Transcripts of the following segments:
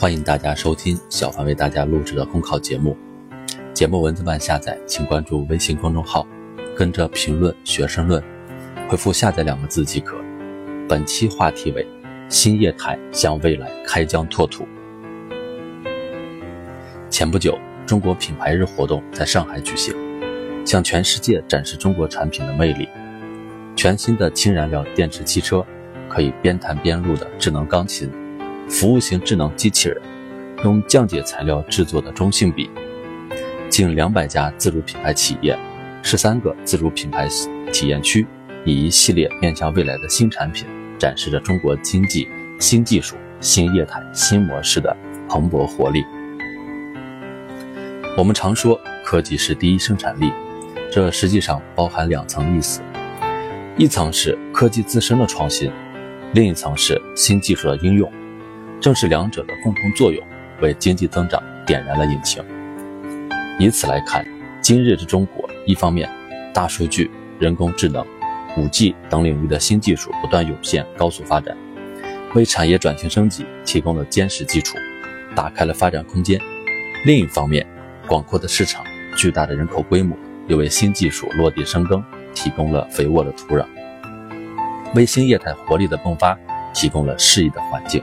欢迎大家收听小凡为大家录制的公考节目。节目文字版下载，请关注微信公众号，跟着评论学申论，回复“下载”两个字即可。本期话题为：新业态向未来开疆拓土。前不久，中国品牌日活动在上海举行，向全世界展示中国产品的魅力。全新的氢燃料电池汽车。可以边弹边录的智能钢琴，服务型智能机器人，用降解材料制作的中性笔，近两百家自主品牌企业，十三个自主品牌体验区，以一系列面向未来的新产品，展示着中国经济新技术、新业态、新模式的蓬勃活力。我们常说科技是第一生产力，这实际上包含两层意思，一层是科技自身的创新。另一层是新技术的应用，正是两者的共同作用，为经济增长点燃了引擎。以此来看，今日之中国，一方面，大数据、人工智能、五 G 等领域的新技术不断涌现、高速发展，为产业转型升级提供了坚实基础，打开了发展空间；另一方面，广阔的市场、巨大的人口规模，又为新技术落地生根提供了肥沃的土壤。为新业态活力的迸发提供了适宜的环境。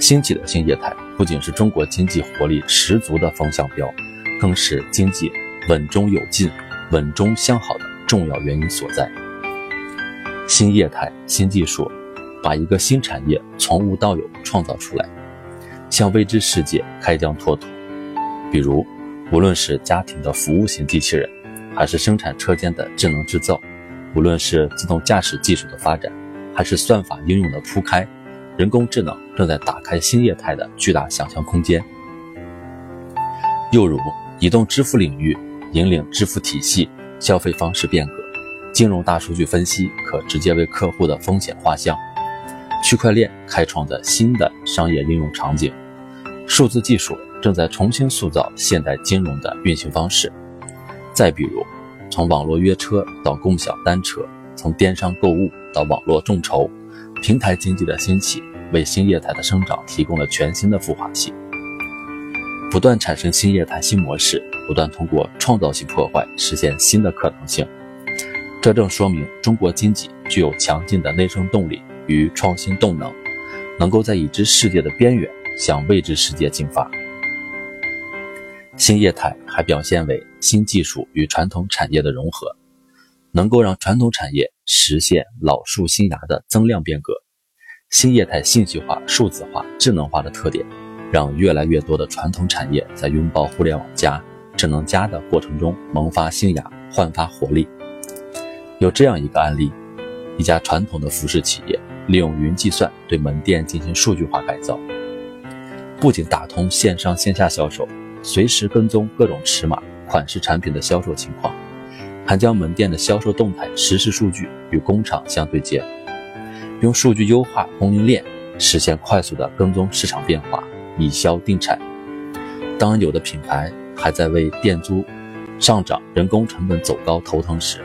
兴起的新业态不仅是中国经济活力十足的风向标，更是经济稳中有进、稳中向好的重要原因所在。新业态、新技术，把一个新产业从无到有创造出来，向未知世界开疆拓土。比如，无论是家庭的服务型机器人，还是生产车间的智能制造。无论是自动驾驶技术的发展，还是算法应用的铺开，人工智能正在打开新业态的巨大想象空间。又如移动支付领域引领支付体系消费方式变革，金融大数据分析可直接为客户的风险画像，区块链开创的新的商业应用场景，数字技术正在重新塑造现代金融的运行方式。再比如。从网络约车到共享单车，从电商购物到网络众筹，平台经济的兴起为新业态的生长提供了全新的孵化器。不断产生新业态新模式，不断通过创造性破坏实现新的可能性。这正说明中国经济具有强劲的内生动力与创新动能，能够在已知世界的边缘向未知世界进发。新业态还表现为新技术与传统产业的融合，能够让传统产业实现老树新芽的增量变革。新业态信息化、数字化、智能化的特点，让越来越多的传统产业在拥抱互联网加、智能加的过程中萌发新芽、焕发活力。有这样一个案例：一家传统的服饰企业利用云计算对门店进行数据化改造，不仅打通线上线下销售。随时跟踪各种尺码、款式产品的销售情况，还将门店的销售动态实时数据与工厂相对接，用数据优化供应链，实现快速的跟踪市场变化，以销定产。当有的品牌还在为店租上涨、人工成本走高头疼时，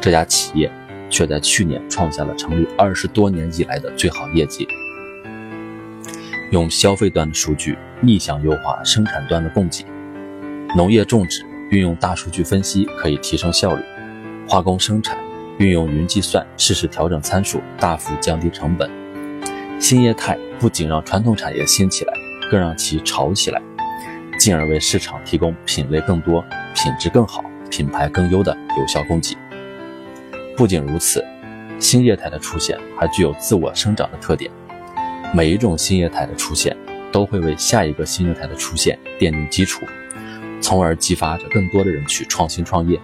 这家企业却在去年创下了成立二十多年以来的最好业绩。用消费端的数据逆向优化生产端的供给，农业种植运用大数据分析可以提升效率，化工生产运用云计算适时调整参数，大幅降低成本。新业态不仅让传统产业兴起来，更让其潮起来，进而为市场提供品类更多、品质更好、品牌更优的有效供给。不仅如此，新业态的出现还具有自我生长的特点。每一种新业态的出现，都会为下一个新业态的出现奠定基础，从而激发着更多的人去创新创业。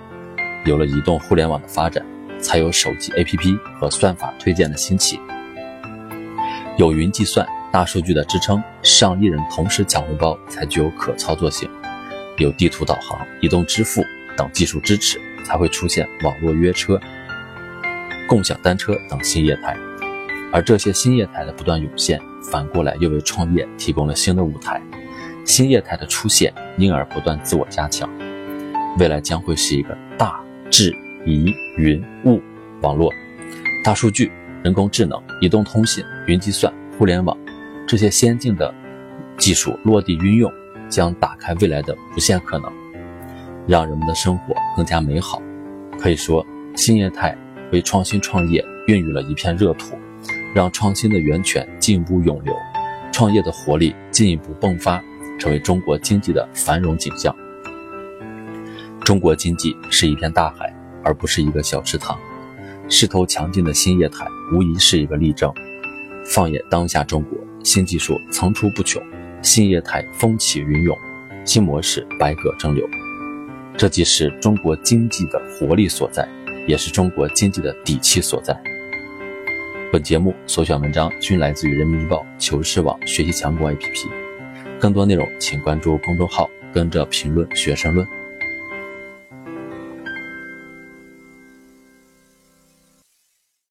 有了移动互联网的发展，才有手机 APP 和算法推荐的兴起。有云计算、大数据的支撑，上亿人同时抢红包才具有可操作性。有地图导航、移动支付等技术支持，才会出现网络约车、共享单车等新业态。而这些新业态的不断涌现，反过来又为创业提供了新的舞台。新业态的出现，因而不断自我加强。未来将会是一个大智移云物网络、大数据、人工智能、移动通信、云计算、互联网这些先进的技术落地运用，将打开未来的无限可能，让人们的生活更加美好。可以说，新业态为创新创业孕育了一片热土，让创新的源泉进一步涌流，创业的活力进一步迸发，成为中国经济的繁荣景象。中国经济是一片大海，而不是一个小池塘。势头强劲的新业态无疑是一个例证。放眼当下中国，新技术层出不穷，新业态风起云涌，新模式百舸争流。这既是中国经济的活力所在，也是中国经济的底气所在。本节目所选文章均来自于人民日报、求是网、学习强国 APP。更多内容请关注公众号“跟着评论学申论”。